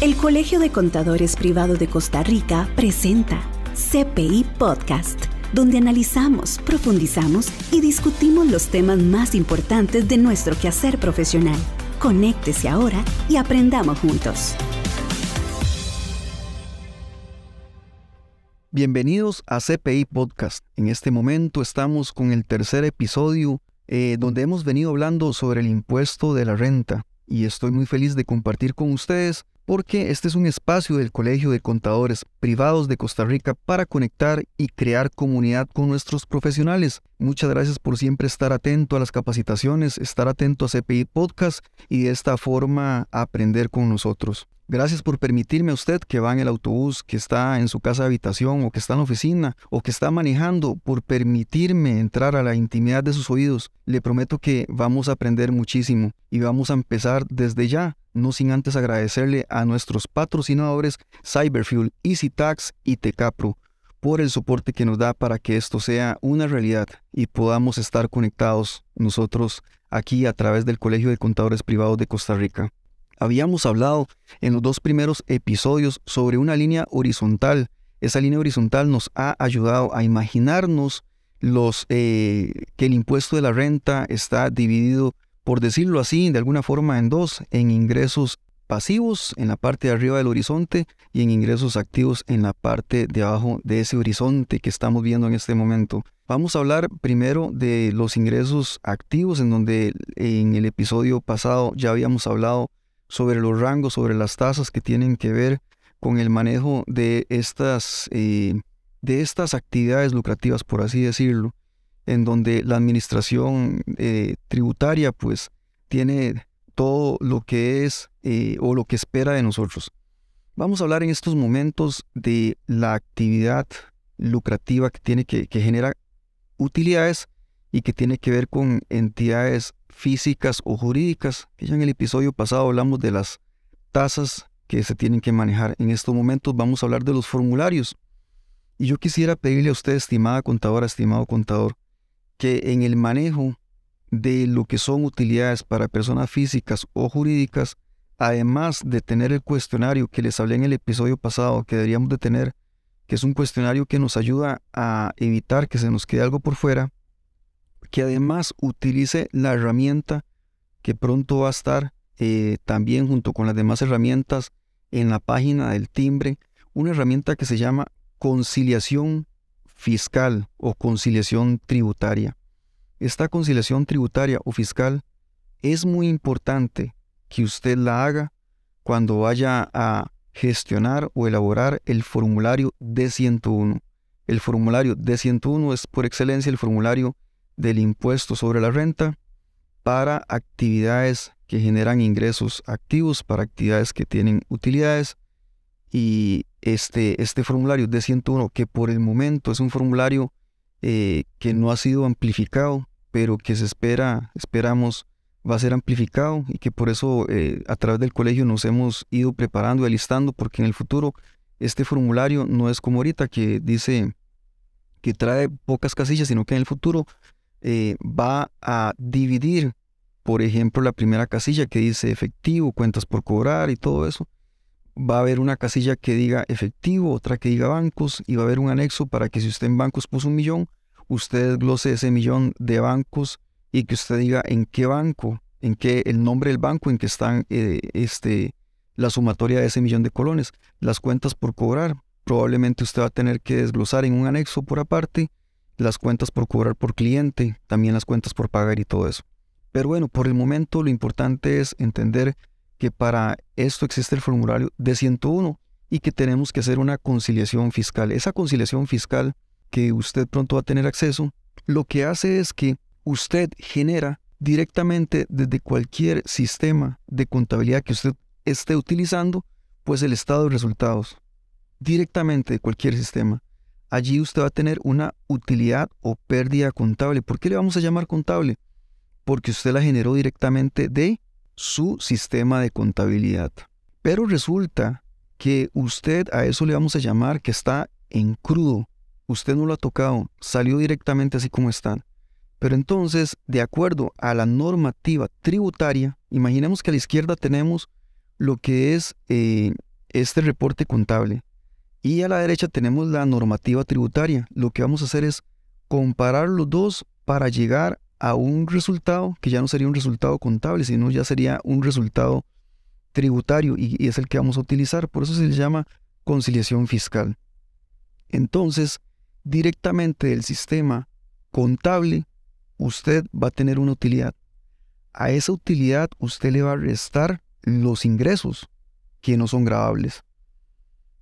El Colegio de Contadores Privado de Costa Rica presenta CPI Podcast, donde analizamos, profundizamos y discutimos los temas más importantes de nuestro quehacer profesional. Conéctese ahora y aprendamos juntos. Bienvenidos a CPI Podcast. En este momento estamos con el tercer episodio eh, donde hemos venido hablando sobre el impuesto de la renta y estoy muy feliz de compartir con ustedes porque este es un espacio del Colegio de Contadores Privados de Costa Rica para conectar y crear comunidad con nuestros profesionales. Muchas gracias por siempre estar atento a las capacitaciones, estar atento a CPI Podcast y de esta forma aprender con nosotros. Gracias por permitirme a usted que va en el autobús, que está en su casa de habitación o que está en la oficina o que está manejando, por permitirme entrar a la intimidad de sus oídos. Le prometo que vamos a aprender muchísimo y vamos a empezar desde ya, no sin antes agradecerle a nuestros patrocinadores Cyberfuel, EasyTax y Tecapro por el soporte que nos da para que esto sea una realidad y podamos estar conectados nosotros aquí a través del Colegio de Contadores Privados de Costa Rica. Habíamos hablado en los dos primeros episodios sobre una línea horizontal. Esa línea horizontal nos ha ayudado a imaginarnos los, eh, que el impuesto de la renta está dividido, por decirlo así, de alguna forma en dos, en ingresos pasivos en la parte de arriba del horizonte y en ingresos activos en la parte de abajo de ese horizonte que estamos viendo en este momento. Vamos a hablar primero de los ingresos activos, en donde en el episodio pasado ya habíamos hablado sobre los rangos, sobre las tasas que tienen que ver con el manejo de estas, eh, de estas actividades lucrativas, por así decirlo, en donde la administración eh, tributaria pues tiene todo lo que es eh, o lo que espera de nosotros. Vamos a hablar en estos momentos de la actividad lucrativa que tiene que, que genera utilidades y que tiene que ver con entidades físicas o jurídicas. Ya en el episodio pasado hablamos de las tasas que se tienen que manejar. En estos momentos vamos a hablar de los formularios. Y yo quisiera pedirle a usted, estimada contadora, estimado contador, que en el manejo de lo que son utilidades para personas físicas o jurídicas, además de tener el cuestionario que les hablé en el episodio pasado, que deberíamos de tener, que es un cuestionario que nos ayuda a evitar que se nos quede algo por fuera, que además utilice la herramienta que pronto va a estar eh, también junto con las demás herramientas en la página del timbre, una herramienta que se llama conciliación fiscal o conciliación tributaria. Esta conciliación tributaria o fiscal es muy importante que usted la haga cuando vaya a gestionar o elaborar el formulario D101. El formulario D101 es por excelencia el formulario del impuesto sobre la renta para actividades que generan ingresos activos, para actividades que tienen utilidades. Y este, este formulario de 101, que por el momento es un formulario eh, que no ha sido amplificado, pero que se espera, esperamos, va a ser amplificado y que por eso eh, a través del colegio nos hemos ido preparando y alistando, porque en el futuro este formulario no es como ahorita que dice que trae pocas casillas, sino que en el futuro eh, va a dividir, por ejemplo, la primera casilla que dice efectivo, cuentas por cobrar y todo eso. Va a haber una casilla que diga efectivo, otra que diga bancos y va a haber un anexo para que si usted en bancos puso un millón, usted desglose ese millón de bancos y que usted diga en qué banco, en qué el nombre del banco en que están eh, este, la sumatoria de ese millón de colones, las cuentas por cobrar. Probablemente usted va a tener que desglosar en un anexo por aparte las cuentas por cobrar por cliente, también las cuentas por pagar y todo eso. Pero bueno, por el momento lo importante es entender que para esto existe el formulario de 101 y que tenemos que hacer una conciliación fiscal. Esa conciliación fiscal que usted pronto va a tener acceso, lo que hace es que usted genera directamente desde cualquier sistema de contabilidad que usted esté utilizando, pues el estado de resultados, directamente de cualquier sistema allí usted va a tener una utilidad o pérdida contable. ¿Por qué le vamos a llamar contable? Porque usted la generó directamente de su sistema de contabilidad. Pero resulta que usted a eso le vamos a llamar que está en crudo. Usted no lo ha tocado, salió directamente así como está. Pero entonces, de acuerdo a la normativa tributaria, imaginemos que a la izquierda tenemos lo que es eh, este reporte contable. Y a la derecha tenemos la normativa tributaria. Lo que vamos a hacer es comparar los dos para llegar a un resultado que ya no sería un resultado contable, sino ya sería un resultado tributario y, es el que vamos a utilizar. Por eso se le llama conciliación fiscal. Entonces, directamente del sistema contable, usted va a tener una utilidad. A esa utilidad usted le va a restar los ingresos que no son grabables.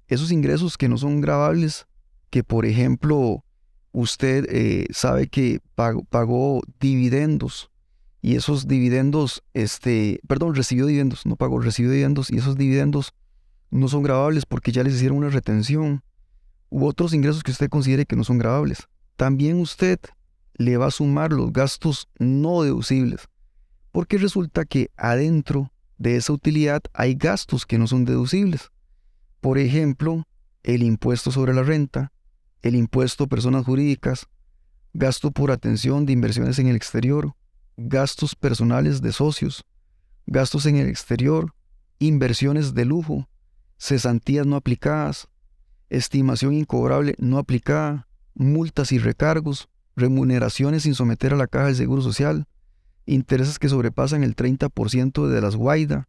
Esos ingresos que no son grabables, que por ejemplo usted eh, sabe que pagó, dividendos y esos dividendos, este, perdón, recibió dividendos, no pagó, recibió dividendos y esos dividendos no son grabables porque ya les hicieron una retención u otros ingresos que usted considere que no son grabables. También usted le va a sumar los gastos no deducibles, porque resulta que adentro de esa utilidad hay gastos que no son deducibles. Por ejemplo, el impuesto sobre la renta, el impuesto a personas jurídicas, gasto por atención de inversiones en el exterior, gastos personales de socios, gastos en el exterior, inversiones de lujo, cesantías no aplicadas, estimación incobrable no aplicada, multas y recargos, remuneraciones sin someter a la caja del Seguro Social, intereses que sobrepasan el 30% de las guaida,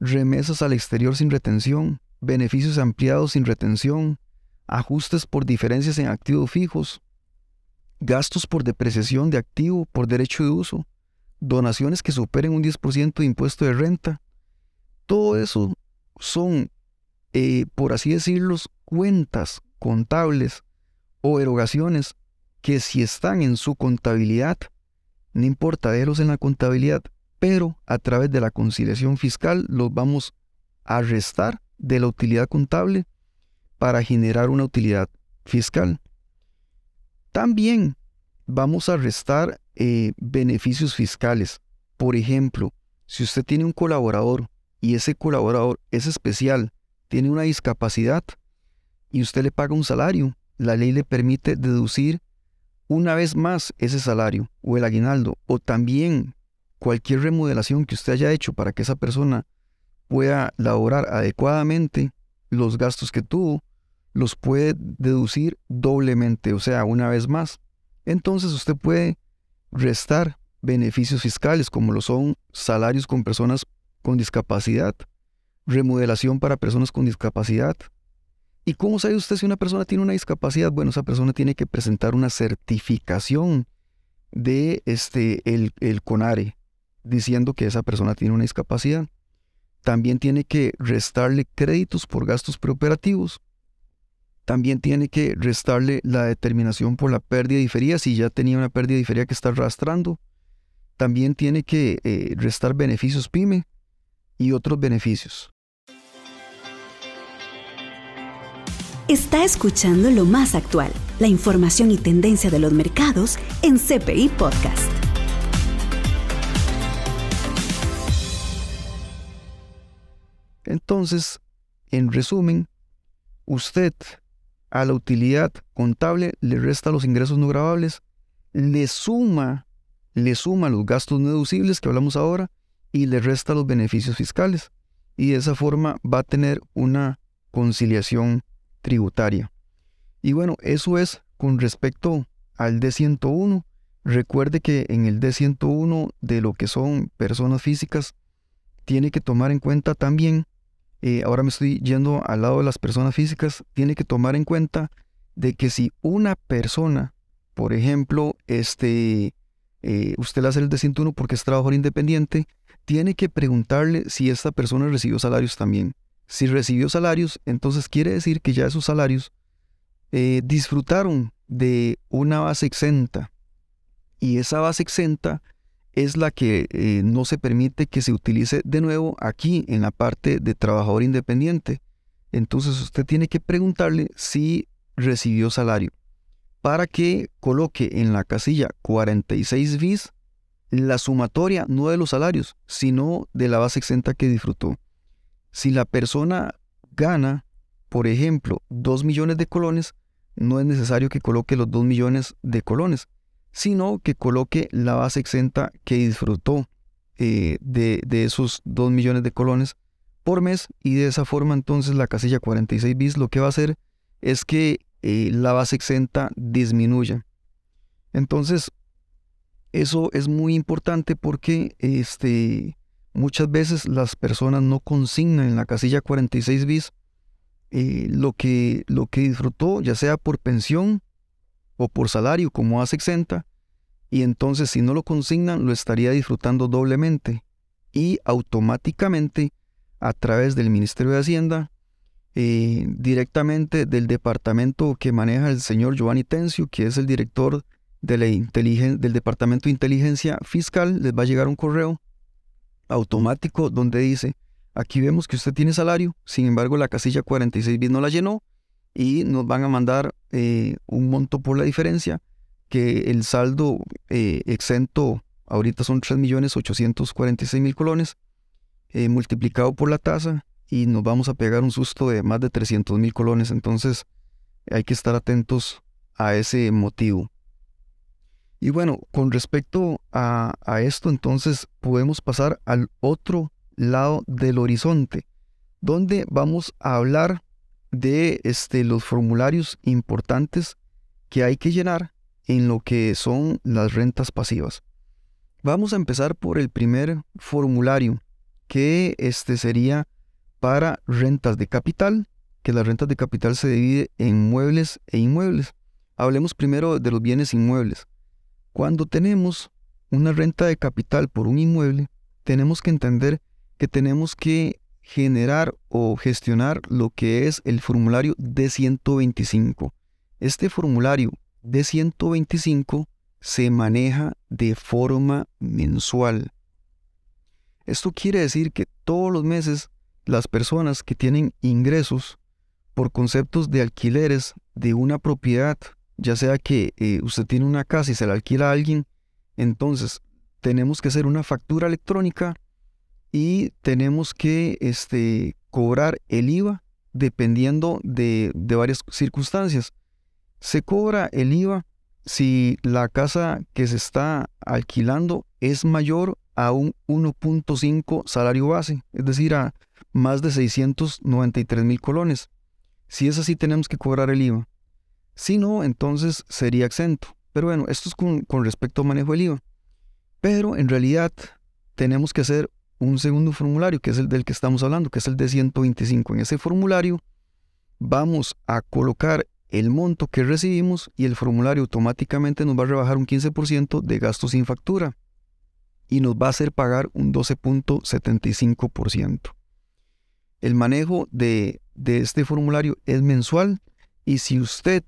remesas al exterior sin retención, beneficios ampliados sin retención, ajustes por diferencias en activos fijos, gastos por depreciación de activo por derecho de uso, donaciones que superen un 10% de impuesto de renta. Todo eso son, eh, por así decirlo, cuentas contables o erogaciones que si están en su contabilidad, no importa verlos en la contabilidad, pero a través de la conciliación fiscal los vamos a restar de la utilidad contable para generar una utilidad fiscal. También vamos a restar eh, beneficios fiscales. Por ejemplo, si usted tiene un colaborador y ese colaborador es especial, tiene una discapacidad y usted le paga un salario, la ley le permite deducir una vez más ese salario o el aguinaldo o también cualquier remodelación que usted haya hecho para que esa persona pueda laborar adecuadamente los gastos que tuvo, los puede deducir doblemente, o sea, una vez más. Entonces usted puede restar beneficios fiscales como lo son salarios con personas con discapacidad, remodelación para personas con discapacidad. ¿Y cómo sabe usted si una persona tiene una discapacidad? Bueno, esa persona tiene que presentar una certificación de este el, el CONARE diciendo que esa persona tiene una discapacidad. También tiene que restarle créditos por gastos preoperativos también tiene que restarle la determinación por la pérdida diferida si ya tenía una pérdida diferida que está arrastrando. También tiene que eh, restar beneficios PYME y otros beneficios. Está escuchando lo más actual, la información y tendencia de los mercados en CPI Podcast. Entonces, en resumen, usted a la utilidad contable le resta los ingresos no grabables, le suma, le suma los gastos deducibles que hablamos ahora y le resta los beneficios fiscales. Y de esa forma va a tener una conciliación tributaria. Y bueno, eso es con respecto al D101. Recuerde que en el D101 de lo que son personas físicas, tiene que tomar en cuenta también eh, ahora me estoy yendo al lado de las personas físicas, tiene que tomar en cuenta de que si una persona, por ejemplo, este, eh, usted le hace el de 101 porque es trabajador independiente, tiene que preguntarle si esta persona recibió salarios también. Si recibió salarios, entonces quiere decir que ya esos salarios eh, disfrutaron de una base exenta. Y esa base exenta es la que eh, no se permite que se utilice de nuevo aquí en la parte de trabajador independiente. Entonces usted tiene que preguntarle si recibió salario para que coloque en la casilla 46 bis la sumatoria no de los salarios, sino de la base exenta que disfrutó. Si la persona gana, por ejemplo, 2 millones de colones, no es necesario que coloque los 2 millones de colones, sino que coloque la base exenta que disfrutó eh, de, esos 2 millones de colones por mes y de esa forma entonces la casilla 46 bis lo que va a hacer es que eh, la base exenta disminuya. Entonces, eso es muy importante porque este, muchas veces las personas no consignan en la casilla 46 bis eh, lo, que, lo que disfrutó, ya sea por pensión o por salario, como hace exenta, y entonces si no lo consignan, lo estaría disfrutando doblemente y automáticamente a través del Ministerio de Hacienda, eh, directamente del departamento que maneja el señor Giovanni Tencio, que es el director de la del Departamento de Inteligencia Fiscal, les va a llegar un correo automático donde dice, aquí vemos que usted tiene salario, sin embargo la casilla 46 bis no la llenó y nos van a mandar eh, un monto por la diferencia, que el saldo eh, exento ahorita son 3.846.000 colones, eh, multiplicado por la tasa y nos vamos a pegar un susto de más de 300.000 colones, entonces hay que estar atentos a ese motivo. Y bueno, con respecto a, esto, entonces podemos pasar al otro lado del horizonte, donde vamos a hablar de este, los formularios importantes que hay que llenar en lo que son las rentas pasivas. Vamos a empezar por el primer formulario, que este sería para rentas de capital, que las rentas de capital se divide en muebles e inmuebles. Hablemos primero de los bienes inmuebles. Cuando tenemos una renta de capital por un inmueble, tenemos que entender que tenemos que generar o gestionar lo que es el formulario D125. Este formulario D125 se maneja de forma mensual. Esto quiere decir que todos los meses las personas que tienen ingresos por conceptos de alquileres de una propiedad ya sea que eh, usted tiene una casa y se la alquila a alguien, entonces tenemos que hacer una factura electrónica y tenemos que este, cobrar el IVA dependiendo de, de varias circunstancias. Se cobra el IVA si la casa que se está alquilando es mayor a un 1.5 salario base, es decir, a más de 693 mil colones. Si es así, tenemos que cobrar el IVA. Si no, entonces sería exento. Pero bueno, esto es con, respecto al manejo del IVA. Pero en realidad tenemos que hacer un segundo formulario, que es el del que estamos hablando, que es el de 125. En ese formulario vamos a colocar el monto que recibimos y el formulario automáticamente nos va a rebajar un 15% de gastos sin factura y nos va a hacer pagar un 12.75%. El manejo de, de este formulario es mensual y si usted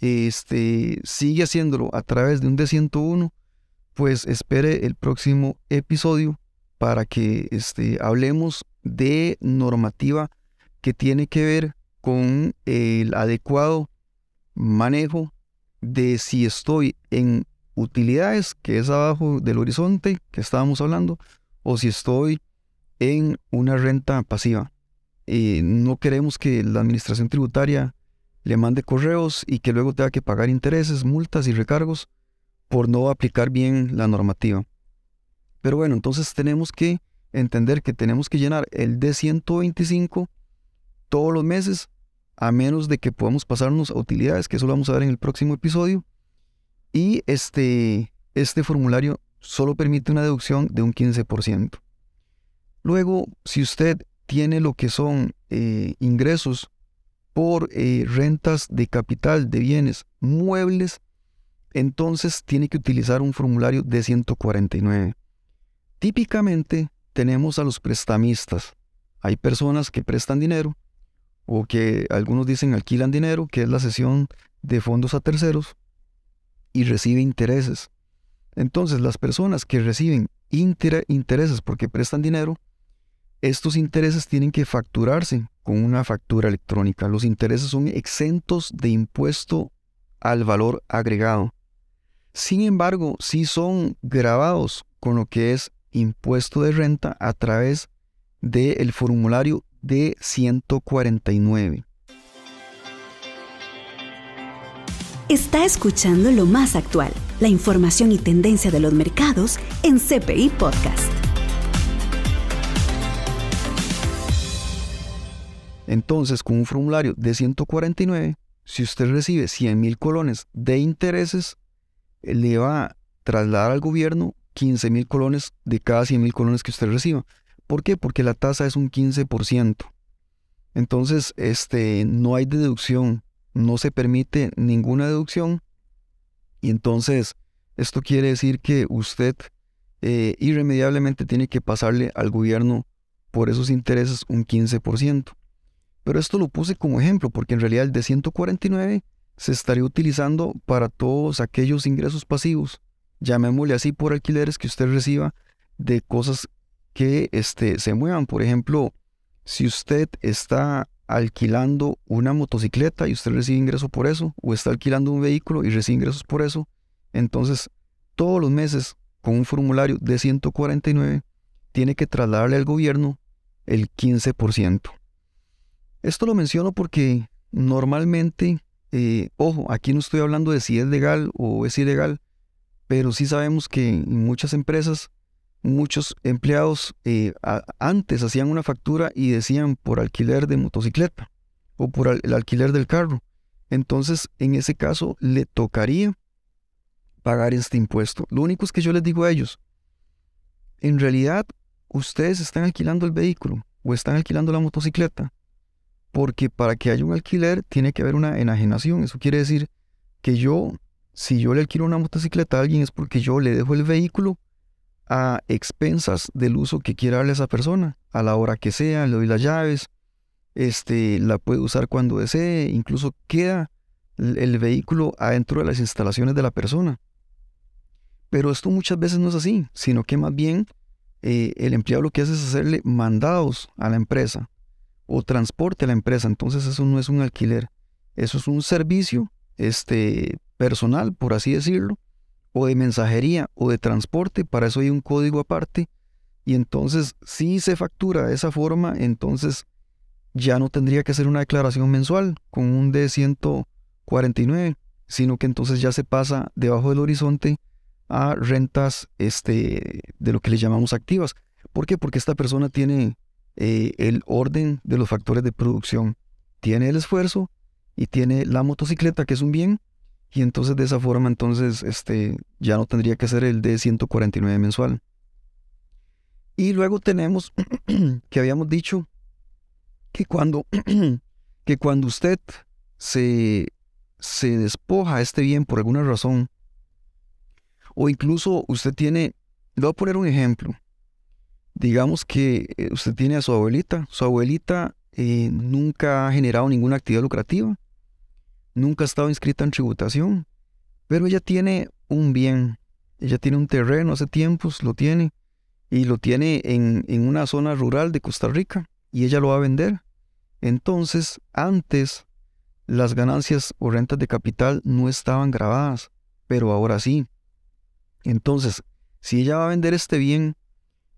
este, sigue haciéndolo a través de un D101, pues espere el próximo episodio para que este, hablemos de normativa que tiene que ver con el adecuado manejo de si estoy en utilidades, que es abajo del horizonte que estábamos hablando, o si estoy en una renta pasiva. Eh, no queremos que la administración tributaria le mande correos y que luego tenga que pagar intereses, multas y recargos por no aplicar bien la normativa. Pero bueno, entonces tenemos que entender que tenemos que llenar el D125 todos los meses, a menos de que podamos pasarnos a utilidades, que eso lo vamos a ver en el próximo episodio. Y este, este formulario solo permite una deducción de un 15%. Luego, si usted tiene lo que son eh, ingresos por eh, rentas de capital de bienes muebles, entonces tiene que utilizar un formulario de 149. Típicamente tenemos a los prestamistas. Hay personas que prestan dinero o que algunos dicen alquilan dinero, que es la sesión de fondos a terceros, y recibe intereses. Entonces las personas que reciben intereses porque prestan dinero, estos intereses tienen que facturarse con una factura electrónica. Los intereses son exentos de impuesto al valor agregado. Sin embargo, sí son grabados con lo que es impuesto de renta a través del formulario de 149. Está escuchando lo más actual, la información y tendencia de los mercados en CPI Podcast. Entonces, con un formulario de 149, si usted recibe 100 mil colones de intereses, le va a trasladar al gobierno 15 mil colones de cada 100 mil colones que usted reciba. ¿Por qué? Porque la tasa es un 15%. Entonces, este, no hay deducción, no se permite ninguna deducción. Y entonces, esto quiere decir que usted eh, irremediablemente tiene que pasarle al gobierno por esos intereses un 15%. Pero esto lo puse como ejemplo porque en realidad el de 149 se estaría utilizando para todos aquellos ingresos pasivos, llamémosle así por alquileres que usted reciba de cosas que este, se muevan. Por ejemplo, si usted está alquilando una motocicleta y usted recibe ingreso por eso, o está alquilando un vehículo y recibe ingresos por eso, entonces todos los meses con un formulario de 149 tiene que trasladarle al gobierno el 15%. Esto lo menciono porque normalmente, eh, ojo, aquí no estoy hablando de si es legal o es ilegal, pero sí sabemos que en muchas empresas muchos empleados eh, antes hacían una factura y decían por alquiler de motocicleta o por el alquiler del carro. Entonces, en ese caso, le tocaría pagar este impuesto. Lo único es que yo les digo a ellos, en realidad, ustedes están alquilando el vehículo o están alquilando la motocicleta, porque para que haya un alquiler tiene que haber una enajenación. Eso quiere decir que yo, si yo le alquilo una motocicleta a alguien, es porque yo le dejo el vehículo a expensas del uso que quiera darle a esa persona, a la hora que sea, le doy las llaves, este, la puede usar cuando desee, incluso queda el vehículo adentro de las instalaciones de la persona. Pero esto muchas veces no es así, sino que más bien eh, el empleado lo que hace es hacerle mandados a la empresa o transporte a la empresa. Entonces eso no es un alquiler, eso es un servicio este, personal, por así decirlo, o de mensajería o de transporte, para eso hay un código aparte. Y entonces, si se factura de esa forma, entonces ya no tendría que hacer una declaración mensual con un D149, sino que entonces ya se pasa debajo del horizonte a rentas este, de lo que le llamamos activas. ¿Por qué? Porque esta persona tiene eh, el orden de los factores de producción. Tiene el esfuerzo y tiene la motocicleta, que es un bien, y entonces de esa forma entonces este, ya no tendría que ser el de 149 mensual. Y luego tenemos que habíamos dicho que cuando, que cuando usted se, se despoja este bien por alguna razón, o incluso usted tiene, le voy a poner un ejemplo, digamos que eh, usted tiene a su abuelita, su abuelita eh, nunca ha generado ninguna actividad lucrativa, nunca ha estado inscrita en tributación, pero ella tiene un bien, ella tiene un terreno, hace tiempos lo tiene, y lo tiene en, en una zona rural de Costa Rica, y ella lo va a vender. Entonces, antes, las ganancias o rentas de capital no estaban grabadas, pero ahora sí. Entonces, si ella va a vender este bien,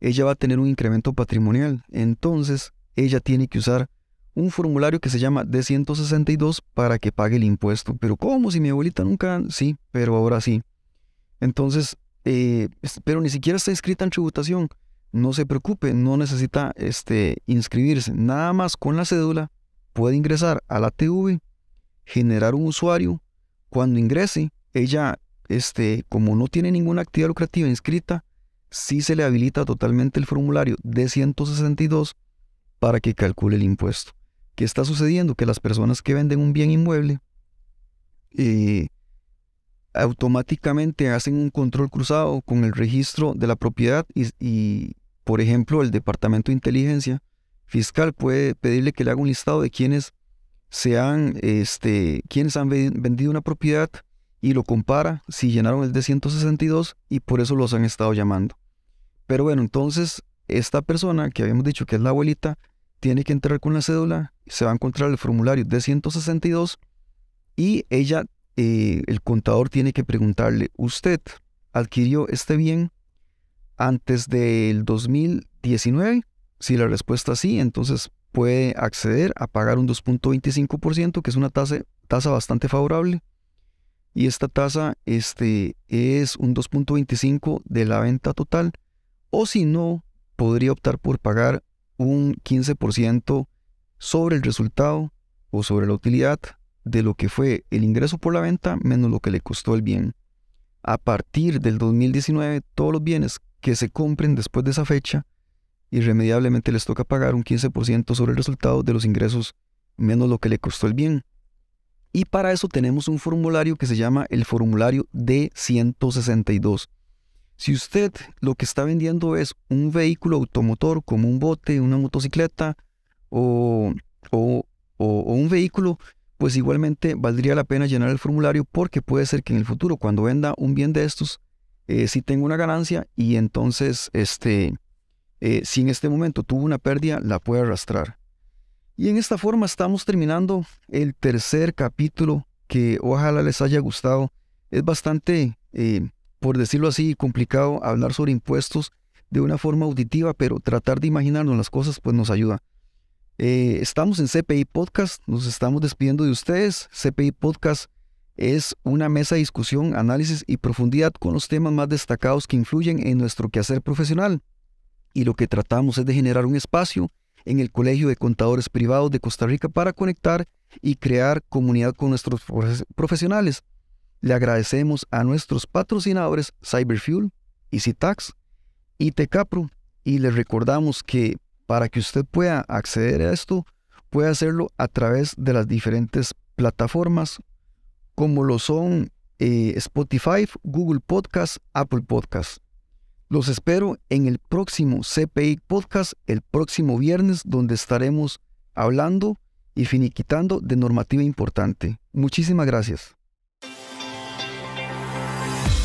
ella va a tener un incremento patrimonial. Entonces, ella tiene que usar un formulario que se llama D162 para que pague el impuesto. Pero ¿cómo? Si mi abuelita nunca... Sí, pero ahora sí. Entonces, eh, pero ni siquiera está inscrita en tributación. No se preocupe, no necesita este, inscribirse. Nada más con la cédula puede ingresar a la TV, generar un usuario. Cuando ingrese, ella, este, como no tiene ninguna actividad lucrativa inscrita, sí se le habilita totalmente el formulario D162 para que calcule el impuesto. ¿Qué está sucediendo? Que las personas que venden un bien inmueble eh, automáticamente hacen un control cruzado con el registro de la propiedad y, por ejemplo, el Departamento de Inteligencia Fiscal puede pedirle que le haga un listado de quienes sean, este, quienes han vendido una propiedad y lo compara si llenaron el de 162 y por eso los han estado llamando. Pero bueno, entonces esta persona que habíamos dicho que es la abuelita tiene que entrar con la cédula, se va a encontrar el formulario de 162 y ella, eh, el contador tiene que preguntarle, ¿usted adquirió este bien antes del 2019? Si la respuesta es sí, entonces puede acceder a pagar un 2.25%, que es una tasa, tasa bastante favorable. Y esta tasa este, es un 2.25 de la venta total. O si no, podría optar por pagar un 15% sobre el resultado o sobre la utilidad de lo que fue el ingreso por la venta menos lo que le costó el bien. A partir del 2019, todos los bienes que se compren después de esa fecha, irremediablemente les toca pagar un 15% sobre el resultado de los ingresos menos lo que le costó el bien. Y para eso tenemos un formulario que se llama el formulario D162. Si usted lo que está vendiendo es un vehículo automotor como un bote, una motocicleta o, un vehículo, pues igualmente valdría la pena llenar el formulario porque puede ser que en el futuro cuando venda un bien de estos, eh, si tenga una ganancia y entonces este, eh, si en este momento tuvo una pérdida, la puede arrastrar. Y en esta forma estamos terminando el tercer capítulo que ojalá les haya gustado. Es bastante, eh, por decirlo así, complicado hablar sobre impuestos de una forma auditiva, pero tratar de imaginarnos las cosas pues nos ayuda. Eh, estamos en CPI Podcast, nos estamos despidiendo de ustedes. CPI Podcast es una mesa de discusión, análisis y profundidad con los temas más destacados que influyen en nuestro quehacer profesional. Y lo que tratamos es de generar un espacio en el Colegio de Contadores Privados de Costa Rica para conectar y crear comunidad con nuestros profesionales. Le agradecemos a nuestros patrocinadores Cyberfuel, EasyTax y Tecapro y le recordamos que para que usted pueda acceder a esto, puede hacerlo a través de las diferentes plataformas como lo son eh, Spotify, Google Podcast, Apple Podcast. Los espero en el próximo CPI Podcast el próximo viernes donde estaremos hablando y finiquitando de normativa importante. Muchísimas gracias.